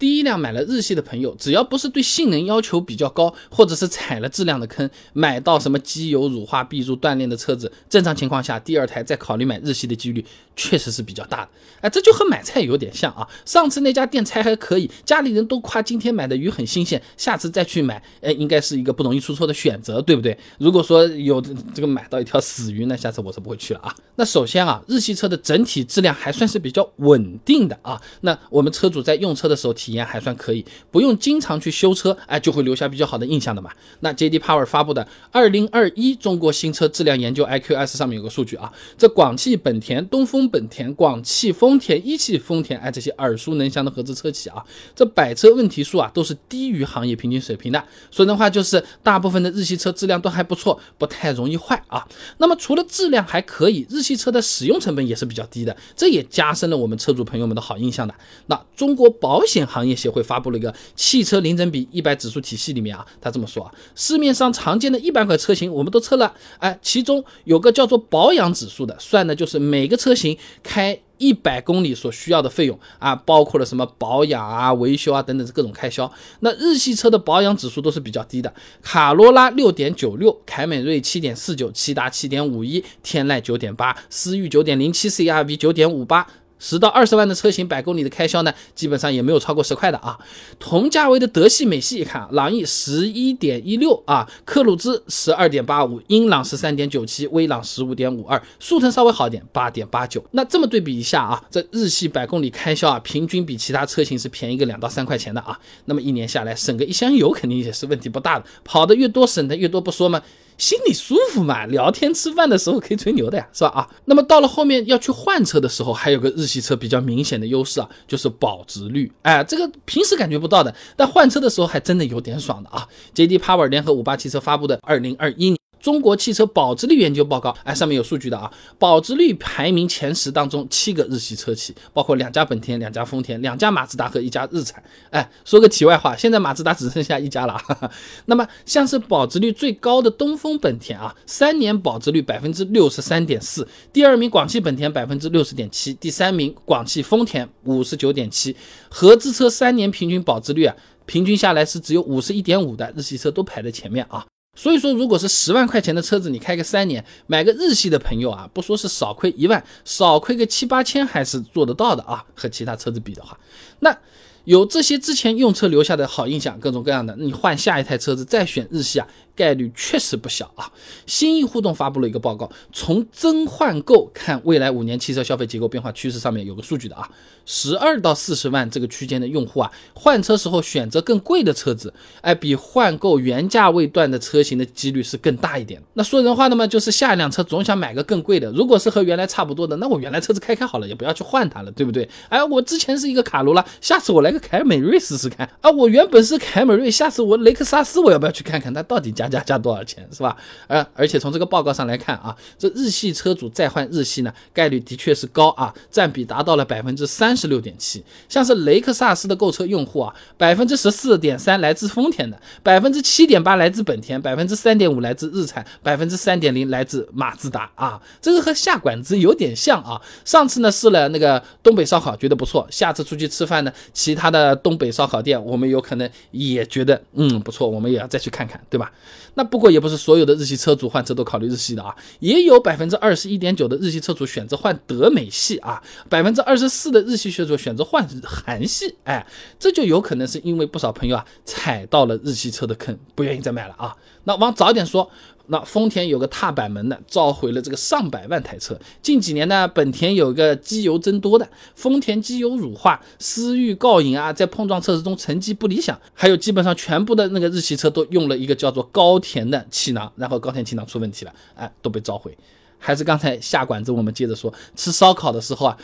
第一辆买了日系的朋友，只要不是对性能要求比较高，或者是踩了质量的坑，买到什么机油乳化、闭入锻炼的车子，正常情况下，第二台再考虑买日系的几率确实是比较大的。哎，这就和买菜有点像啊。上次那家店菜还可以，家里人都夸今天买的鱼很新鲜，下次再去买，哎，应该是一个不容易出错的选择，对不对？如果说有这个买到一条死鱼，那下次我是不会去了啊。那首先啊，日系车的整体质量还算是比较稳定的啊。那我们车主在用车的时候提体验还算可以，不用经常去修车，哎，就会留下比较好的印象的嘛。那 J D Power 发布的二零二一中国新车质量研究 I Q S 上面有个数据啊，这广汽本田、东风本田、广汽丰田、一汽丰田，哎，这些耳熟能详的合资车企啊，这百车问题数啊都是低于行业平均水平的。说真话就是大部分的日系车质量都还不错，不太容易坏啊。那么除了质量还可以，日系车的使用成本也是比较低的，这也加深了我们车主朋友们的好印象的。那中国保险行行业协会发布了一个汽车零整比一百指数体系里面啊，他这么说啊，市面上常见的一百款车型我们都测了，哎，其中有个叫做保养指数的，算的就是每个车型开一百公里所需要的费用啊，包括了什么保养啊、维修啊等等各种开销。那日系车的保养指数都是比较低的，卡罗拉六点九六，凯美瑞七点四九，骐达七点五一，天籁九点八，思域九点零七，CRV 九点五八。十到二十万的车型，百公里的开销呢，基本上也没有超过十块的啊。同价位的德系、美系一看，朗逸十一点一六啊，克鲁兹十二点八五，英朗十三点九七，威朗十五点五二，速腾稍微好点，八点八九。那这么对比一下啊，这日系百公里开销啊，平均比其他车型是便宜个两到三块钱的啊。那么一年下来，省个一箱油肯定也是问题不大的。跑的越多，省的越多不说嘛。心里舒服嘛，聊天吃饭的时候可以吹牛的呀，是吧？啊，那么到了后面要去换车的时候，还有个日系车比较明显的优势啊，就是保值率。哎，这个平时感觉不到的，但换车的时候还真的有点爽的啊。J D Power 联合五八汽车发布的二零二一年。中国汽车保值率研究报告，哎，上面有数据的啊。保值率排名前十当中，七个日系车企，包括两家本田、两家丰田、两家马自达和一家日产。哎，说个题外话，现在马自达只剩下一家了。那么，像是保值率最高的东风本田啊，三年保值率百分之六十三点四，第二名广汽本田百分之六十点七，第三名广汽丰田五十九点七。合资车三年平均保值率啊，平均下来是只有五十一点五的，日系车都排在前面啊。所以说，如果是十万块钱的车子，你开个三年，买个日系的朋友啊，不说是少亏一万，少亏个七八千还是做得到的啊。和其他车子比的话，那有这些之前用车留下的好印象，各种各样的，你换下一台车子再选日系啊。概率确实不小啊！新意互动发布了一个报告，从增换购看未来五年汽车消费结构变化趋势，上面有个数据的啊，十二到四十万这个区间的用户啊，换车时候选择更贵的车子，哎，比换购原价位段的车型的几率是更大一点。那说人话的嘛，就是下一辆车总想买个更贵的，如果是和原来差不多的，那我原来车子开开好了，也不要去换它了，对不对？哎，我之前是一个卡罗拉，下次我来个凯美瑞试试看啊，我原本是凯美瑞，下次我雷克萨斯我要不要去看看它到底加加加多少钱是吧？呃，而且从这个报告上来看啊，这日系车主再换日系呢，概率的确是高啊，占比达到了百分之三十六点七。像是雷克萨斯的购车用户啊，百分之十四点三来自丰田的，百分之七点八来自本田，百分之三点五来自日产，百分之三点零来自马自达啊。这个和下馆子有点像啊。上次呢试了那个东北烧烤，觉得不错，下次出去吃饭呢，其他的东北烧烤店我们有可能也觉得嗯不错，我们也要再去看看，对吧？那不过也不是所有的日系车主换车都考虑日系的啊，也有百分之二十一点九的日系车主选择换德美系啊，百分之二十四的日系车主选择换韩系，哎，这就有可能是因为不少朋友啊踩到了日系车的坑，不愿意再买了啊。那往早点说。那丰田有个踏板门的，召回了这个上百万台车。近几年呢，本田有个机油增多的，丰田机油乳化，思域告隐啊，在碰撞测试中成绩不理想。还有基本上全部的那个日系车都用了一个叫做高田的气囊，然后高田气囊出问题了，哎，都被召回。还是刚才下馆子，我们接着说，吃烧烤的时候啊，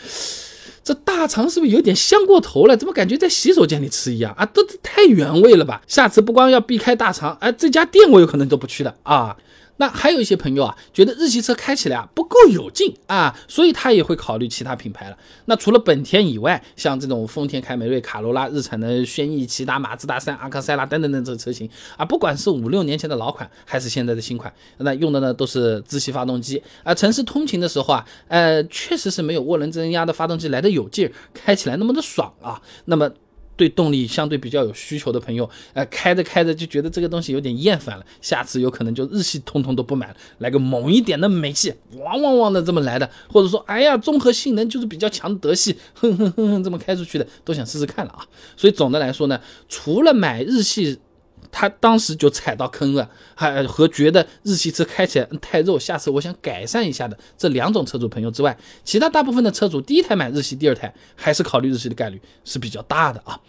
这大肠是不是有点香过头了？怎么感觉在洗手间里吃一样啊？都太原味了吧？下次不光要避开大肠，哎，这家店我有可能都不去了啊。那还有一些朋友啊，觉得日系车开起来啊不够有劲啊，所以他也会考虑其他品牌了。那除了本田以外，像这种丰田凯美瑞、卡罗拉、日产的轩逸、骐达、马自达三、阿克赛拉等等等这个车型啊，不管是五六年前的老款，还是现在的新款，那用的呢都是自吸发动机啊。城市通勤的时候啊，呃，确实是没有涡轮增压的发动机来的有劲儿，开起来那么的爽啊。那么。对动力相对比较有需求的朋友，呃，开着开着就觉得这个东西有点厌烦了，下次有可能就日系通通都不买了，来个猛一点的美系，汪汪汪的这么来的，或者说，哎呀，综合性能就是比较强的德系，哼哼哼哼这么开出去的，都想试试看了啊。所以总的来说呢，除了买日系。他当时就踩到坑了，还和觉得日系车开起来太肉，下次我想改善一下的这两种车主朋友之外，其他大部分的车主第一台买日系，第二台还是考虑日系的概率是比较大的啊。